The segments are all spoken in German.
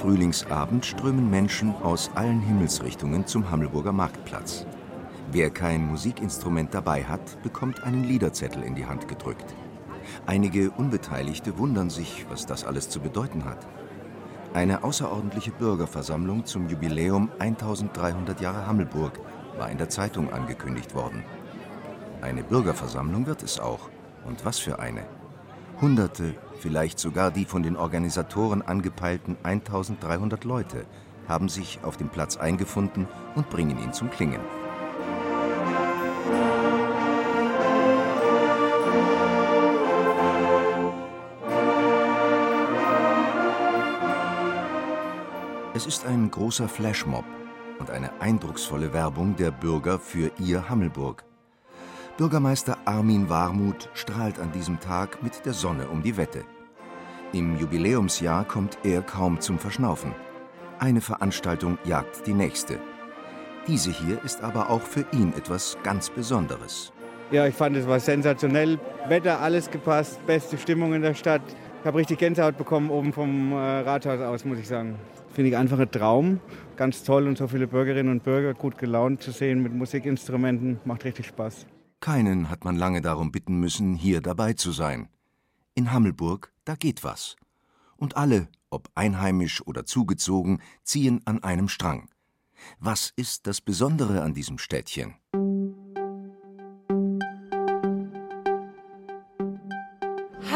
Frühlingsabend strömen Menschen aus allen Himmelsrichtungen zum Hammelburger Marktplatz. Wer kein Musikinstrument dabei hat, bekommt einen Liederzettel in die Hand gedrückt. Einige Unbeteiligte wundern sich, was das alles zu bedeuten hat. Eine außerordentliche Bürgerversammlung zum Jubiläum 1300 Jahre Hammelburg war in der Zeitung angekündigt worden. Eine Bürgerversammlung wird es auch. Und was für eine. Hunderte, vielleicht sogar die von den Organisatoren angepeilten 1300 Leute haben sich auf dem Platz eingefunden und bringen ihn zum Klingen. Es ist ein großer Flashmob und eine eindrucksvolle Werbung der Bürger für ihr Hammelburg. Bürgermeister Armin Warmuth strahlt an diesem Tag mit der Sonne um die Wette. Im Jubiläumsjahr kommt er kaum zum Verschnaufen. Eine Veranstaltung jagt die nächste. Diese hier ist aber auch für ihn etwas ganz Besonderes. Ja, ich fand es war sensationell. Wetter, alles gepasst, beste Stimmung in der Stadt. Ich habe richtig Gänsehaut bekommen oben vom äh, Rathaus aus, muss ich sagen. Finde ich einfach ein Traum. Ganz toll und so viele Bürgerinnen und Bürger gut gelaunt zu sehen mit Musikinstrumenten. Macht richtig Spaß. Keinen hat man lange darum bitten müssen, hier dabei zu sein. In Hammelburg, da geht was. Und alle, ob einheimisch oder zugezogen, ziehen an einem Strang. Was ist das Besondere an diesem Städtchen?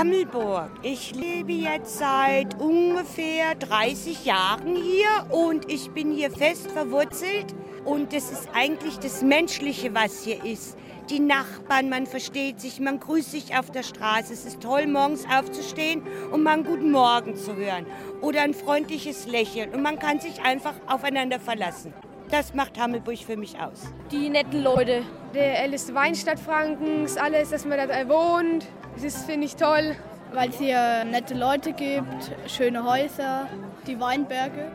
Hammelburg. Ich lebe jetzt seit ungefähr 30 Jahren hier und ich bin hier fest verwurzelt. Und das ist eigentlich das Menschliche, was hier ist. Die Nachbarn, man versteht sich, man grüßt sich auf der Straße. Es ist toll, morgens aufzustehen und mal einen guten Morgen zu hören. Oder ein freundliches Lächeln. Und man kann sich einfach aufeinander verlassen. Das macht Hammelburg für mich aus. Die netten Leute. Der älteste Weinstadt Frankens, alles, dass man da wohnt. Das ist, finde ich, toll. Weil es hier nette Leute gibt, schöne Häuser, die Weinberge.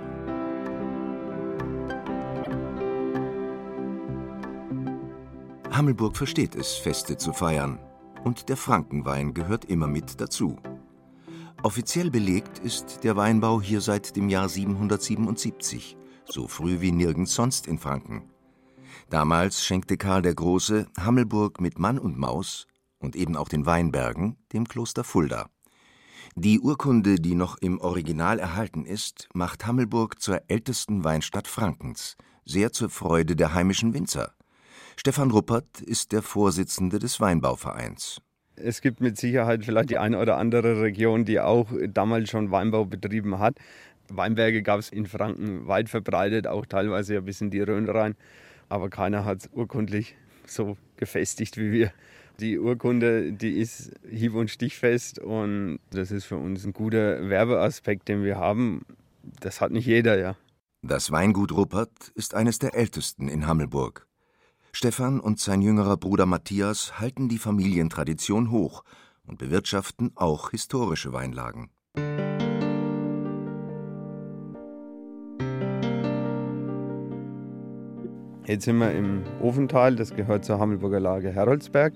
Hammelburg versteht es, Feste zu feiern. Und der Frankenwein gehört immer mit dazu. Offiziell belegt ist der Weinbau hier seit dem Jahr 777, so früh wie nirgends sonst in Franken. Damals schenkte Karl der Große Hammelburg mit Mann und Maus und eben auch den Weinbergen dem Kloster Fulda. Die Urkunde, die noch im Original erhalten ist, macht Hammelburg zur ältesten Weinstadt Frankens, sehr zur Freude der heimischen Winzer. Stefan Ruppert ist der Vorsitzende des Weinbauvereins. Es gibt mit Sicherheit vielleicht die eine oder andere Region, die auch damals schon Weinbau betrieben hat. Weinberge gab es in Franken weit verbreitet, auch teilweise ja bis in die Rhön rein. Aber keiner hat es urkundlich so gefestigt wie wir. Die Urkunde, die ist hieb- und stichfest und das ist für uns ein guter Werbeaspekt, den wir haben. Das hat nicht jeder, ja. Das Weingut Ruppert ist eines der ältesten in Hammelburg. Stefan und sein jüngerer Bruder Matthias halten die Familientradition hoch und bewirtschaften auch historische Weinlagen. Jetzt sind wir im Ofental, das gehört zur Hammelburger Lage Heroldsberg.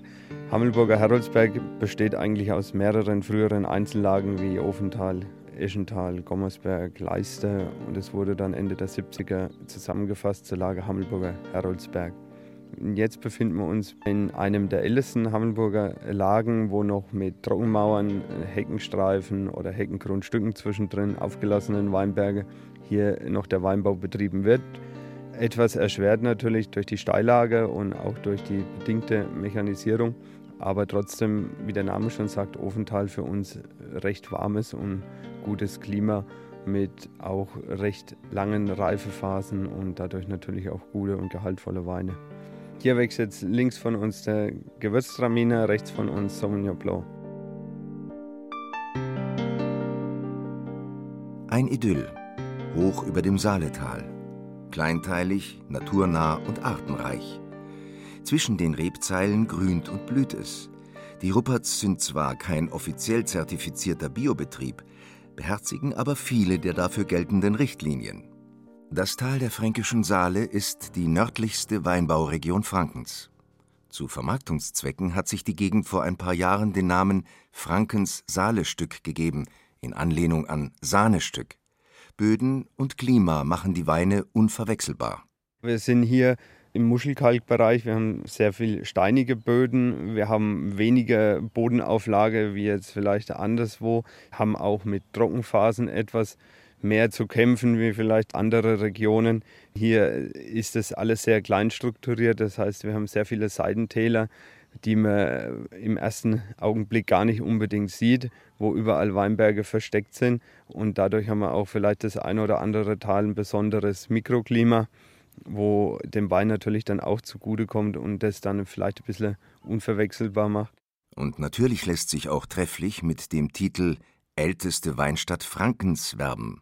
Hammelburger Heroldsberg besteht eigentlich aus mehreren früheren Einzellagen wie Ofental, Eschental, Gommersberg, Leister und es wurde dann Ende der 70er zusammengefasst zur Lage Hammelburger Heroldsberg. Jetzt befinden wir uns in einem der ältesten Hammelburger Lagen, wo noch mit Trockenmauern, Heckenstreifen oder Heckengrundstücken zwischendrin aufgelassenen Weinberge hier noch der Weinbau betrieben wird. Etwas erschwert natürlich durch die Steillage und auch durch die bedingte Mechanisierung, aber trotzdem, wie der Name schon sagt, Ofental für uns recht warmes und gutes Klima mit auch recht langen Reifephasen und dadurch natürlich auch gute und gehaltvolle Weine. Hier wächst jetzt links von uns der Gewürztraminer, rechts von uns Sauvignon Blanc. Ein Idyll, hoch über dem Saaletal. Kleinteilig, naturnah und artenreich. Zwischen den Rebzeilen grünt und blüht es. Die Rupperts sind zwar kein offiziell zertifizierter Biobetrieb, beherzigen aber viele der dafür geltenden Richtlinien. Das Tal der Fränkischen Saale ist die nördlichste Weinbauregion Frankens. Zu Vermarktungszwecken hat sich die Gegend vor ein paar Jahren den Namen Frankens Saalestück gegeben, in Anlehnung an Sahnestück. Böden und Klima machen die Weine unverwechselbar. Wir sind hier im Muschelkalkbereich. Wir haben sehr viel steinige Böden. Wir haben weniger Bodenauflage wie jetzt vielleicht anderswo. Haben auch mit Trockenphasen etwas mehr zu kämpfen wie vielleicht andere Regionen. Hier ist das alles sehr klein strukturiert, das heißt, wir haben sehr viele Seitentäler, die man im ersten Augenblick gar nicht unbedingt sieht, wo überall Weinberge versteckt sind. Und dadurch haben wir auch vielleicht das ein oder andere Tal ein besonderes Mikroklima, wo dem Wein natürlich dann auch zugutekommt und das dann vielleicht ein bisschen unverwechselbar macht. Und natürlich lässt sich auch trefflich mit dem Titel Älteste Weinstadt Frankens werben.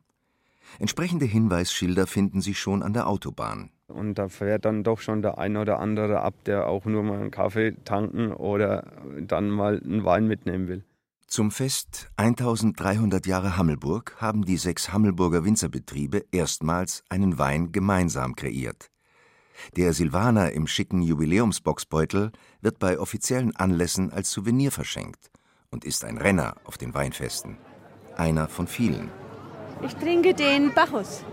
Entsprechende Hinweisschilder finden Sie schon an der Autobahn. Und da fährt dann doch schon der ein oder andere ab, der auch nur mal einen Kaffee tanken oder dann mal einen Wein mitnehmen will. Zum Fest 1300 Jahre Hammelburg haben die sechs Hammelburger Winzerbetriebe erstmals einen Wein gemeinsam kreiert. Der Silvaner im schicken Jubiläumsboxbeutel wird bei offiziellen Anlässen als Souvenir verschenkt und ist ein Renner auf den Weinfesten. Einer von vielen. Ich trinke den Bacchus.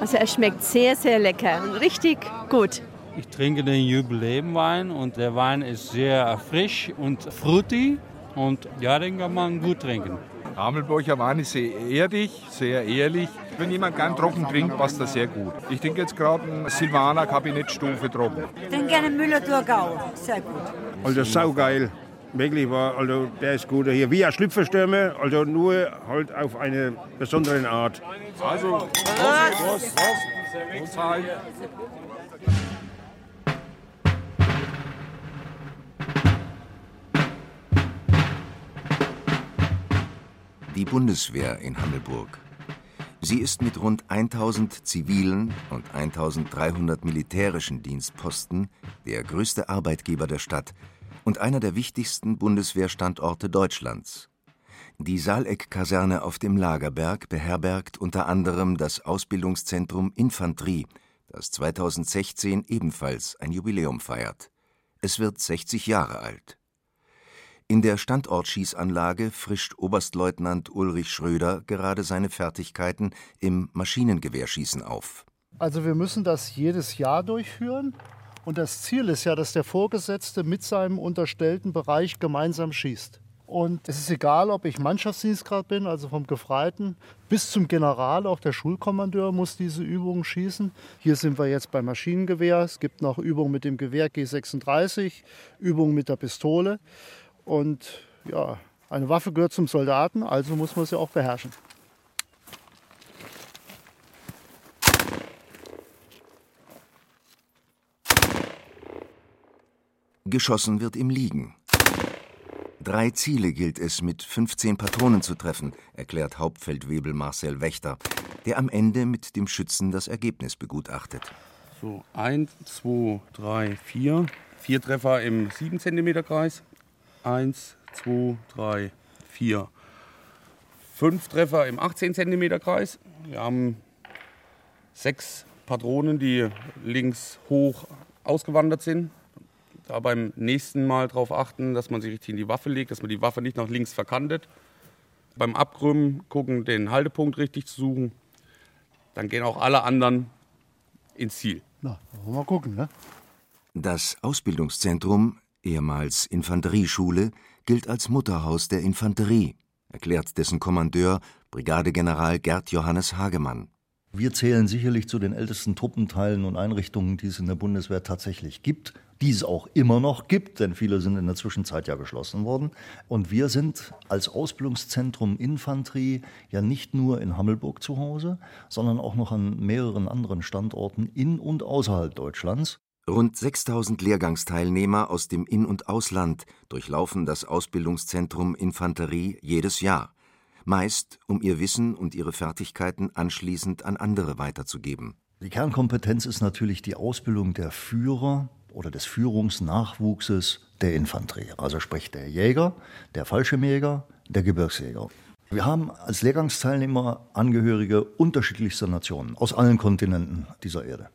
Also er schmeckt sehr, sehr lecker und richtig gut. Ich trinke den Jubiläumwein und der Wein ist sehr frisch und fruity und ja, den kann man gut trinken. Hamelburger Wein ist sehr erdig, sehr ehrlich. Wenn jemand gern trocken trinkt, passt das sehr gut. Ich trinke jetzt gerade einen Silvaner Kabinettstufe trocken. Ich trinke gerne Müller-Thurgau, sehr gut. Also saugeil. Wirklich war, also der ist gut. Hier wie ein Schlüpferstürme, also nur halt auf eine besondere Art. Also, Prost, Prost, Prost. Prost. Die Bundeswehr in Hammelburg. Sie ist mit rund 1000 zivilen und 1300 militärischen Dienstposten der größte Arbeitgeber der Stadt und einer der wichtigsten Bundeswehrstandorte Deutschlands. Die Saaleck-Kaserne auf dem Lagerberg beherbergt unter anderem das Ausbildungszentrum Infanterie, das 2016 ebenfalls ein Jubiläum feiert. Es wird 60 Jahre alt. In der Standortschießanlage frischt Oberstleutnant Ulrich Schröder gerade seine Fertigkeiten im Maschinengewehrschießen auf. Also wir müssen das jedes Jahr durchführen. Und das Ziel ist ja, dass der Vorgesetzte mit seinem unterstellten Bereich gemeinsam schießt. Und es ist egal, ob ich Mannschaftsdienstgrad bin, also vom Gefreiten, bis zum General, auch der Schulkommandeur muss diese Übungen schießen. Hier sind wir jetzt beim Maschinengewehr. Es gibt noch Übungen mit dem Gewehr G36, Übungen mit der Pistole. Und ja, eine Waffe gehört zum Soldaten, also muss man sie auch beherrschen. Geschossen wird im Liegen. Drei Ziele gilt es mit 15 Patronen zu treffen, erklärt Hauptfeldwebel Marcel Wächter, der am Ende mit dem Schützen das Ergebnis begutachtet. So, eins, zwei, drei, vier. Vier Treffer im 7 cm Kreis. Eins, zwei, drei, vier. Fünf Treffer im 18 cm Kreis. Wir haben sechs Patronen, die links hoch ausgewandert sind. Da beim nächsten Mal darauf achten, dass man sich richtig in die Waffe legt, dass man die Waffe nicht nach links verkantet. Beim Abkrümmen gucken, den Haltepunkt richtig zu suchen. Dann gehen auch alle anderen ins Ziel. Na, wollen wir mal gucken, ne? Das Ausbildungszentrum, ehemals Infanterieschule, gilt als Mutterhaus der Infanterie, erklärt dessen Kommandeur Brigadegeneral Gerd Johannes Hagemann. Wir zählen sicherlich zu den ältesten Truppenteilen und Einrichtungen, die es in der Bundeswehr tatsächlich gibt, die es auch immer noch gibt, denn viele sind in der Zwischenzeit ja geschlossen worden. Und wir sind als Ausbildungszentrum Infanterie ja nicht nur in Hammelburg zu Hause, sondern auch noch an mehreren anderen Standorten in und außerhalb Deutschlands. Rund 6000 Lehrgangsteilnehmer aus dem In- und Ausland durchlaufen das Ausbildungszentrum Infanterie jedes Jahr. Meist um ihr Wissen und ihre Fertigkeiten anschließend an andere weiterzugeben. Die Kernkompetenz ist natürlich die Ausbildung der Führer oder des Führungsnachwuchses der Infanterie, also sprich der Jäger, der Fallschirmjäger, der Gebirgsjäger. Wir haben als Lehrgangsteilnehmer Angehörige unterschiedlichster Nationen aus allen Kontinenten dieser Erde.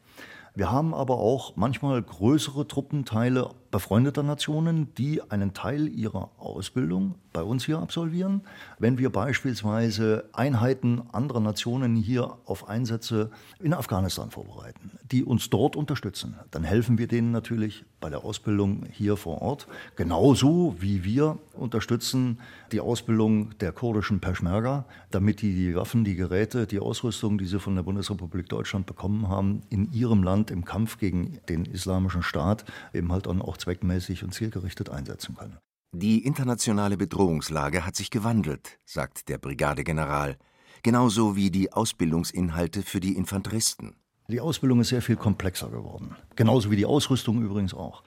Wir haben aber auch manchmal größere Truppenteile befreundeter Nationen, die einen Teil ihrer Ausbildung bei uns hier absolvieren. Wenn wir beispielsweise Einheiten anderer Nationen hier auf Einsätze in Afghanistan vorbereiten, die uns dort unterstützen, dann helfen wir denen natürlich bei der Ausbildung hier vor Ort. Genauso wie wir unterstützen die Ausbildung der kurdischen Peschmerga, damit die die Waffen, die Geräte, die Ausrüstung, die sie von der Bundesrepublik Deutschland bekommen haben, in ihrem Land im Kampf gegen den islamischen Staat eben halt dann auch zweckmäßig und zielgerichtet einsetzen können. Die internationale Bedrohungslage hat sich gewandelt, sagt der Brigadegeneral, genauso wie die Ausbildungsinhalte für die Infanteristen. Die Ausbildung ist sehr viel komplexer geworden, genauso wie die Ausrüstung übrigens auch.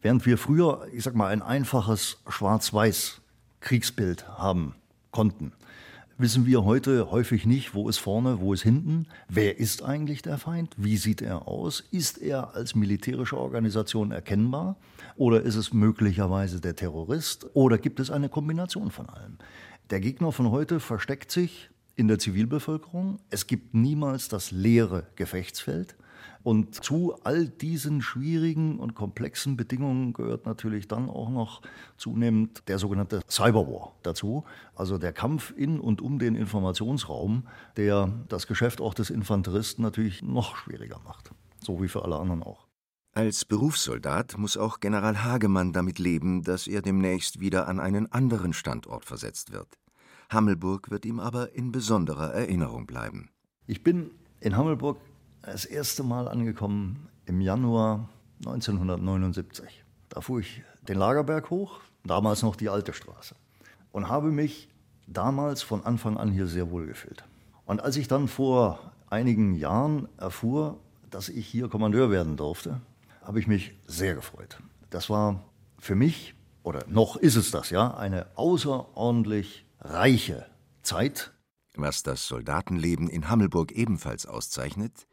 Während wir früher, ich sag mal, ein einfaches schwarz-weiß Kriegsbild haben konnten, wissen wir heute häufig nicht, wo ist vorne, wo ist hinten, wer ist eigentlich der Feind, wie sieht er aus, ist er als militärische Organisation erkennbar? Oder ist es möglicherweise der Terrorist? Oder gibt es eine Kombination von allem. Der Gegner von heute versteckt sich in der Zivilbevölkerung, es gibt niemals das leere Gefechtsfeld. Und zu all diesen schwierigen und komplexen Bedingungen gehört natürlich dann auch noch zunehmend der sogenannte Cyberwar dazu, also der Kampf in und um den Informationsraum, der das Geschäft auch des Infanteristen natürlich noch schwieriger macht, so wie für alle anderen auch. Als Berufssoldat muss auch General Hagemann damit leben, dass er demnächst wieder an einen anderen Standort versetzt wird. Hammelburg wird ihm aber in besonderer Erinnerung bleiben. Ich bin in Hammelburg das erste Mal angekommen im Januar 1979. Da fuhr ich den Lagerberg hoch, damals noch die alte Straße, und habe mich damals von Anfang an hier sehr wohl gefühlt. Und als ich dann vor einigen Jahren erfuhr, dass ich hier Kommandeur werden durfte, habe ich mich sehr gefreut. Das war für mich, oder noch ist es das ja, eine außerordentlich reiche Zeit. Was das Soldatenleben in Hammelburg ebenfalls auszeichnet,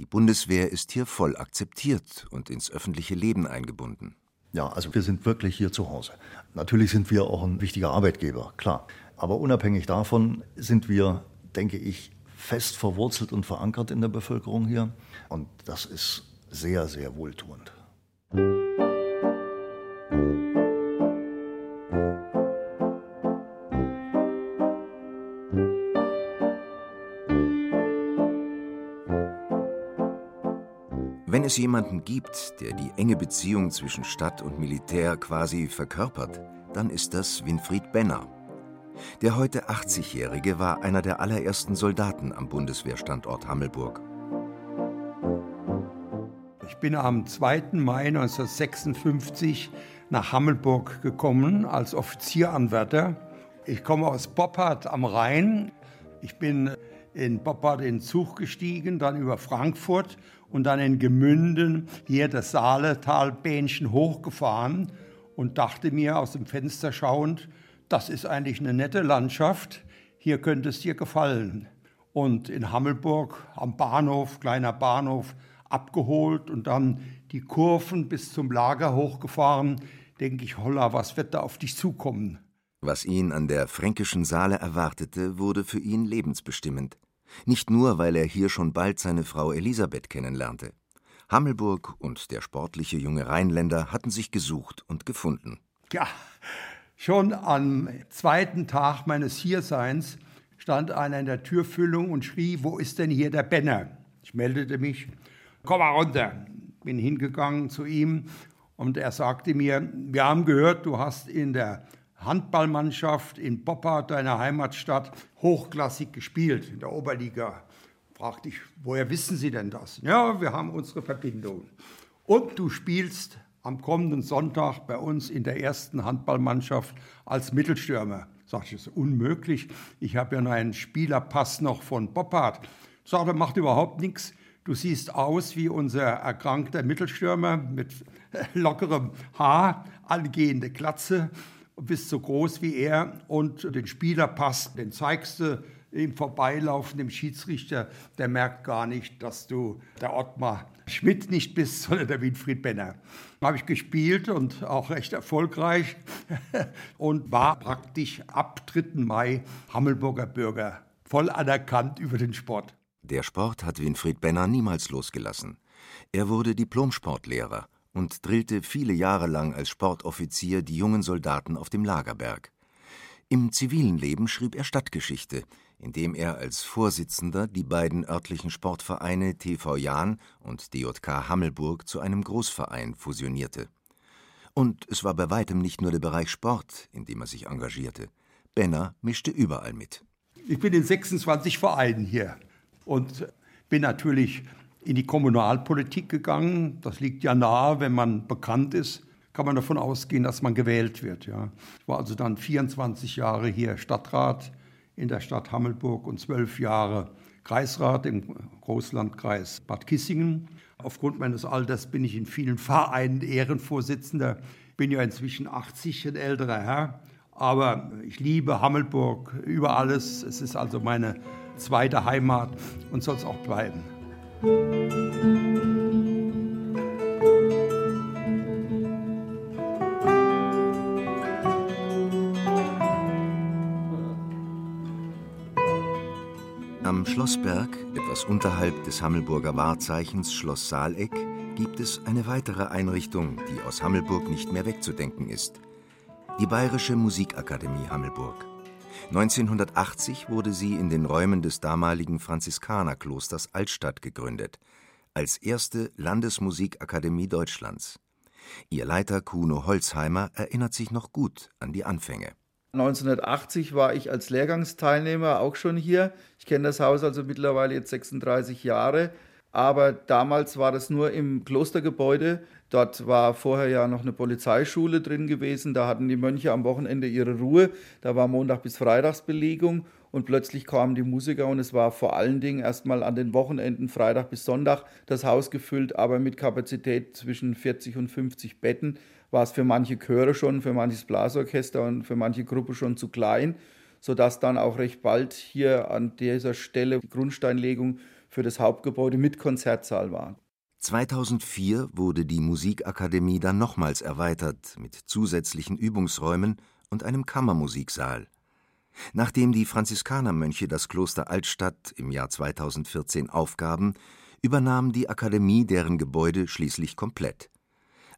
die Bundeswehr ist hier voll akzeptiert und ins öffentliche Leben eingebunden. Ja, also wir sind wirklich hier zu Hause. Natürlich sind wir auch ein wichtiger Arbeitgeber, klar. Aber unabhängig davon sind wir, denke ich, fest verwurzelt und verankert in der Bevölkerung hier. Und das ist sehr, sehr wohltuend. Wenn es jemanden gibt, der die enge Beziehung zwischen Stadt und Militär quasi verkörpert, dann ist das Winfried Benner. Der heute 80-Jährige war einer der allerersten Soldaten am Bundeswehrstandort Hammelburg. Ich bin am 2. Mai 1956 nach Hammelburg gekommen als Offizieranwärter. Ich komme aus Boppard am Rhein. Ich bin in Boppard in den Zug gestiegen, dann über Frankfurt und dann in Gemünden hier das Saaletalbähnchen hochgefahren und dachte mir aus dem Fenster schauend, das ist eigentlich eine nette Landschaft, hier könnte es dir gefallen. Und in Hammelburg am Bahnhof, kleiner Bahnhof, abgeholt und dann die Kurven bis zum Lager hochgefahren, denke ich, holla, was wird da auf dich zukommen? Was ihn an der fränkischen Saale erwartete, wurde für ihn lebensbestimmend. Nicht nur, weil er hier schon bald seine Frau Elisabeth kennenlernte. Hammelburg und der sportliche junge Rheinländer hatten sich gesucht und gefunden. Ja, schon am zweiten Tag meines Hierseins stand einer in der Türfüllung und schrie, wo ist denn hier der Benner? Ich meldete mich, komm mal runter. Bin hingegangen zu ihm und er sagte mir, wir haben gehört, du hast in der Handballmannschaft in Boppard, deiner Heimatstadt, hochklassig gespielt in der Oberliga. Fragte ich, woher wissen Sie denn das? Ja, wir haben unsere Verbindung. Und du spielst am kommenden Sonntag bei uns in der ersten Handballmannschaft als Mittelstürmer. Sag ich, das ist unmöglich. Ich habe ja noch einen Spielerpass noch von Boppard. Sagte, macht überhaupt nichts. Du siehst aus wie unser erkrankter Mittelstürmer mit lockerem Haar, angehende Glatze bist so groß wie er und den Spieler passt, den zeigst du im Vorbeilaufen dem Schiedsrichter, der merkt gar nicht, dass du der Ottmar Schmidt nicht bist, sondern der Winfried Benner. Habe ich gespielt und auch recht erfolgreich und war praktisch ab 3. Mai Hammelburger Bürger, voll anerkannt über den Sport. Der Sport hat Winfried Benner niemals losgelassen. Er wurde Diplomsportlehrer und drillte viele Jahre lang als Sportoffizier die jungen Soldaten auf dem Lagerberg. Im zivilen Leben schrieb er Stadtgeschichte, indem er als Vorsitzender die beiden örtlichen Sportvereine TV Jahn und DJK Hammelburg zu einem Großverein fusionierte. Und es war bei weitem nicht nur der Bereich Sport, in dem er sich engagierte. Benner mischte überall mit. Ich bin in 26 Vereinen hier und bin natürlich in die Kommunalpolitik gegangen. Das liegt ja nahe, wenn man bekannt ist, kann man davon ausgehen, dass man gewählt wird. Ja. Ich war also dann 24 Jahre hier Stadtrat in der Stadt Hammelburg und zwölf Jahre Kreisrat im Großlandkreis Bad Kissingen. Aufgrund meines Alters bin ich in vielen Vereinen Ehrenvorsitzender. Bin ja inzwischen 80, ein älterer Herr. Aber ich liebe Hammelburg über alles. Es ist also meine zweite Heimat und soll es auch bleiben. Am Schlossberg, etwas unterhalb des Hammelburger Wahrzeichens Schloss Saaleck, gibt es eine weitere Einrichtung, die aus Hammelburg nicht mehr wegzudenken ist. Die Bayerische Musikakademie Hammelburg. 1980 wurde sie in den Räumen des damaligen Franziskanerklosters Altstadt gegründet, als erste Landesmusikakademie Deutschlands. Ihr Leiter Kuno Holzheimer erinnert sich noch gut an die Anfänge. 1980 war ich als Lehrgangsteilnehmer auch schon hier. Ich kenne das Haus also mittlerweile jetzt 36 Jahre. Aber damals war das nur im Klostergebäude. Dort war vorher ja noch eine Polizeischule drin gewesen. Da hatten die Mönche am Wochenende ihre Ruhe. Da war Montag bis Freitagsbelegung und plötzlich kamen die Musiker und es war vor allen Dingen erstmal an den Wochenenden Freitag bis Sonntag das Haus gefüllt, aber mit Kapazität zwischen 40 und 50 Betten war es für manche Chöre schon, für manches Blasorchester und für manche Gruppe schon zu klein, sodass dann auch recht bald hier an dieser Stelle Grundsteinlegung für das Hauptgebäude mit Konzertsaal war. 2004 wurde die Musikakademie dann nochmals erweitert mit zusätzlichen Übungsräumen und einem Kammermusiksaal. Nachdem die Franziskanermönche das Kloster Altstadt im Jahr 2014 aufgaben, übernahm die Akademie deren Gebäude schließlich komplett.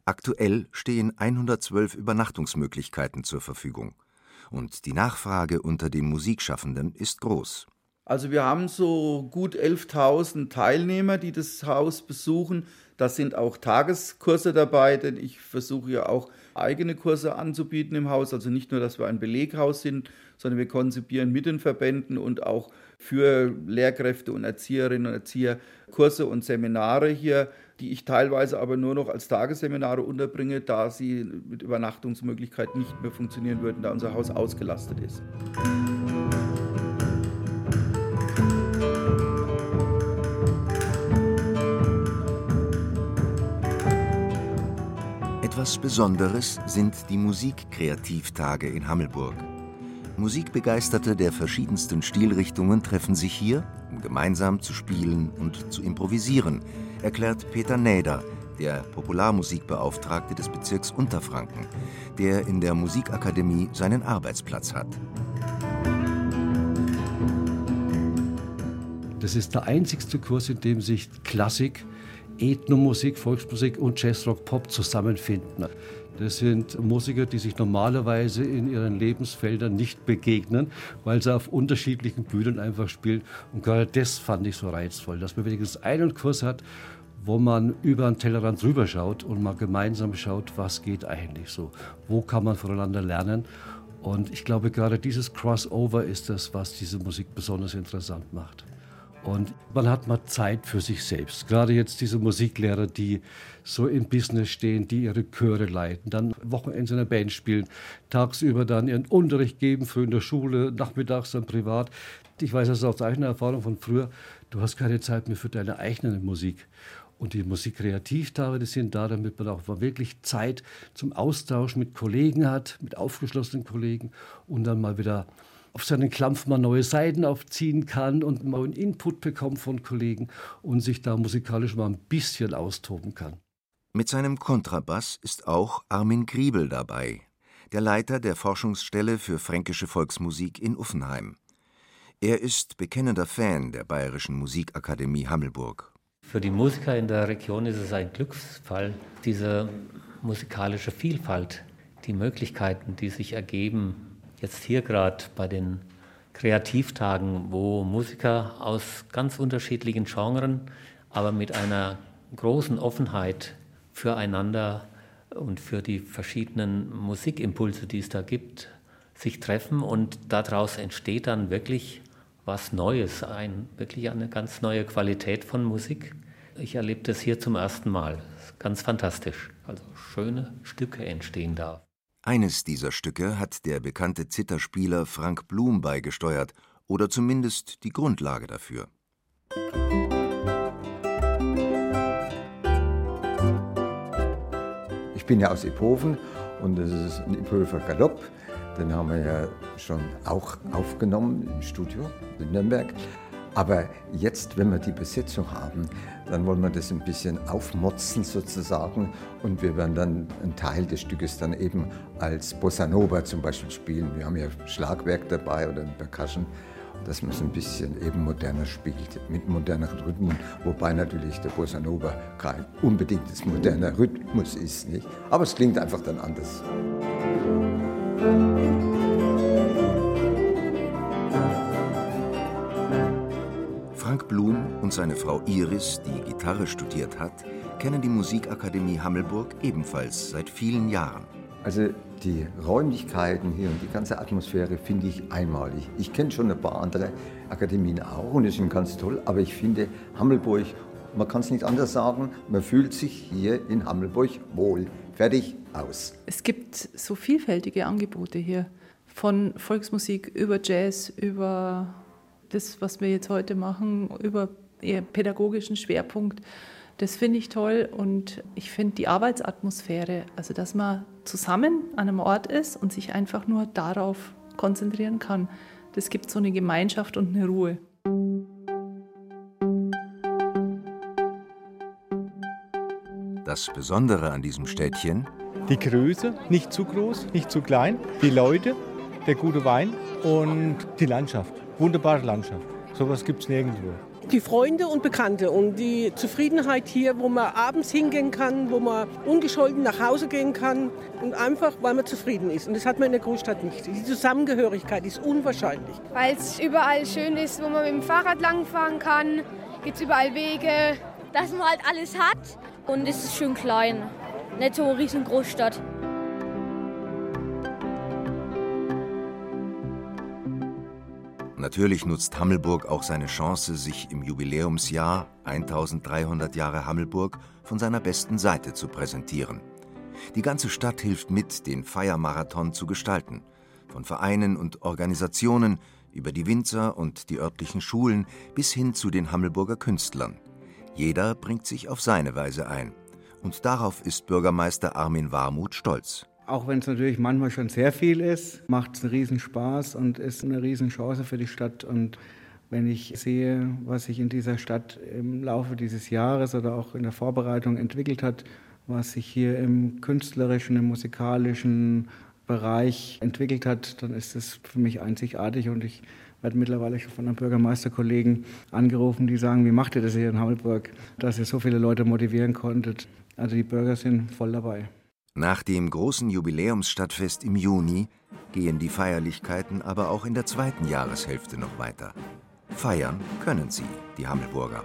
Aktuell stehen 112 Übernachtungsmöglichkeiten zur Verfügung. Und die Nachfrage unter den Musikschaffenden ist groß. Also wir haben so gut 11.000 Teilnehmer, die das Haus besuchen. Da sind auch Tageskurse dabei, denn ich versuche ja auch eigene Kurse anzubieten im Haus. Also nicht nur, dass wir ein Beleghaus sind, sondern wir konzipieren mit den Verbänden und auch für Lehrkräfte und Erzieherinnen und Erzieher Kurse und Seminare hier, die ich teilweise aber nur noch als Tagesseminare unterbringe, da sie mit Übernachtungsmöglichkeiten nicht mehr funktionieren würden, da unser Haus ausgelastet ist. Etwas Besonderes sind die Musikkreativtage in Hammelburg. Musikbegeisterte der verschiedensten Stilrichtungen treffen sich hier, um gemeinsam zu spielen und zu improvisieren, erklärt Peter Näder, der Popularmusikbeauftragte des Bezirks Unterfranken, der in der Musikakademie seinen Arbeitsplatz hat. Das ist der einzigste Kurs, in dem sich Klassik, Ethnomusik, Volksmusik und Jazzrock Pop zusammenfinden. Das sind Musiker, die sich normalerweise in ihren Lebensfeldern nicht begegnen, weil sie auf unterschiedlichen Bühnen einfach spielen. Und gerade das fand ich so reizvoll, dass man wenigstens einen Kurs hat, wo man über den Tellerrand drüber schaut und mal gemeinsam schaut, was geht eigentlich so, wo kann man voneinander lernen. Und ich glaube, gerade dieses Crossover ist das, was diese Musik besonders interessant macht. Und man hat mal Zeit für sich selbst. Gerade jetzt diese Musiklehrer, die so im Business stehen, die ihre Chöre leiten, dann Wochenends in einer Band spielen, tagsüber dann ihren Unterricht geben, früh in der Schule, nachmittags dann privat. Ich weiß das aus eigener Erfahrung von früher, du hast keine Zeit mehr für deine eigene Musik. Und die Musikkreativtage, die sind da, damit man auch wirklich Zeit zum Austausch mit Kollegen hat, mit aufgeschlossenen Kollegen und dann mal wieder auf seinen Klampf mal neue Seiten aufziehen kann und mal einen Input bekommt von Kollegen und sich da musikalisch mal ein bisschen austoben kann. Mit seinem Kontrabass ist auch Armin Griebel dabei, der Leiter der Forschungsstelle für fränkische Volksmusik in Uffenheim. Er ist bekennender Fan der Bayerischen Musikakademie Hammelburg. Für die Musiker in der Region ist es ein Glücksfall, diese musikalische Vielfalt, die Möglichkeiten, die sich ergeben, jetzt hier gerade bei den Kreativtagen, wo Musiker aus ganz unterschiedlichen Genren, aber mit einer großen Offenheit füreinander und für die verschiedenen Musikimpulse, die es da gibt, sich treffen und daraus entsteht dann wirklich was Neues, ein, wirklich eine ganz neue Qualität von Musik. Ich erlebe das hier zum ersten Mal. Ganz fantastisch. Also schöne Stücke entstehen da. Eines dieser Stücke hat der bekannte Zitterspieler Frank Blum beigesteuert oder zumindest die Grundlage dafür. Ich bin ja aus Iphofen und das ist ein Iphofer Galopp. Den haben wir ja schon auch aufgenommen im Studio in Nürnberg. Aber jetzt, wenn wir die Besetzung haben, dann wollen wir das ein bisschen aufmotzen sozusagen und wir werden dann einen Teil des Stückes dann eben als Bossa Nova zum Beispiel spielen. Wir haben ja Schlagwerk dabei oder ein Percussion, dass man es ein bisschen eben moderner spielt, mit moderneren Rhythmen, wobei natürlich der Bossa Nova kein unbedingtes moderner Rhythmus ist, nicht? Aber es klingt einfach dann anders. Frank Blum und seine Frau Iris, die Gitarre studiert hat, kennen die Musikakademie Hammelburg ebenfalls seit vielen Jahren. Also die Räumlichkeiten hier und die ganze Atmosphäre finde ich einmalig. Ich kenne schon ein paar andere Akademien auch und die sind ganz toll, aber ich finde Hammelburg, man kann es nicht anders sagen, man fühlt sich hier in Hammelburg wohl. Fertig, aus. Es gibt so vielfältige Angebote hier, von Volksmusik über Jazz, über das, was wir jetzt heute machen, über eher pädagogischen Schwerpunkt. Das finde ich toll und ich finde die Arbeitsatmosphäre, also dass man zusammen an einem Ort ist und sich einfach nur darauf konzentrieren kann, das gibt so eine Gemeinschaft und eine Ruhe. Das Besondere an diesem Städtchen? Die Größe, nicht zu groß, nicht zu klein, die Leute, der gute Wein und die Landschaft. Wunderbare Landschaft. Sowas gibt es nirgendwo. Die Freunde und Bekannte und die Zufriedenheit hier, wo man abends hingehen kann, wo man ungescholten nach Hause gehen kann und einfach, weil man zufrieden ist. Und das hat man in der Großstadt nicht. Die Zusammengehörigkeit ist unwahrscheinlich. Weil es überall schön ist, wo man mit dem Fahrrad langfahren kann, gibt es überall Wege. Dass man halt alles hat und es ist schön klein, nicht so eine riesen Natürlich nutzt Hammelburg auch seine Chance, sich im Jubiläumsjahr 1300 Jahre Hammelburg von seiner besten Seite zu präsentieren. Die ganze Stadt hilft mit, den Feiermarathon zu gestalten. Von Vereinen und Organisationen über die Winzer und die örtlichen Schulen bis hin zu den Hammelburger Künstlern. Jeder bringt sich auf seine Weise ein. Und darauf ist Bürgermeister Armin Warmuth stolz. Auch wenn es natürlich manchmal schon sehr viel ist, macht es einen Riesenspaß und ist eine Riesenchance für die Stadt. Und wenn ich sehe, was sich in dieser Stadt im Laufe dieses Jahres oder auch in der Vorbereitung entwickelt hat, was sich hier im künstlerischen, im musikalischen Bereich entwickelt hat, dann ist es für mich einzigartig und ich werde mittlerweile schon von einem Bürgermeisterkollegen angerufen, die sagen, wie macht ihr das hier in Hammelburg, dass ihr so viele Leute motivieren konntet. Also die Bürger sind voll dabei. Nach dem großen Jubiläumsstadtfest im Juni gehen die Feierlichkeiten aber auch in der zweiten Jahreshälfte noch weiter. Feiern können sie, die Hammelburger.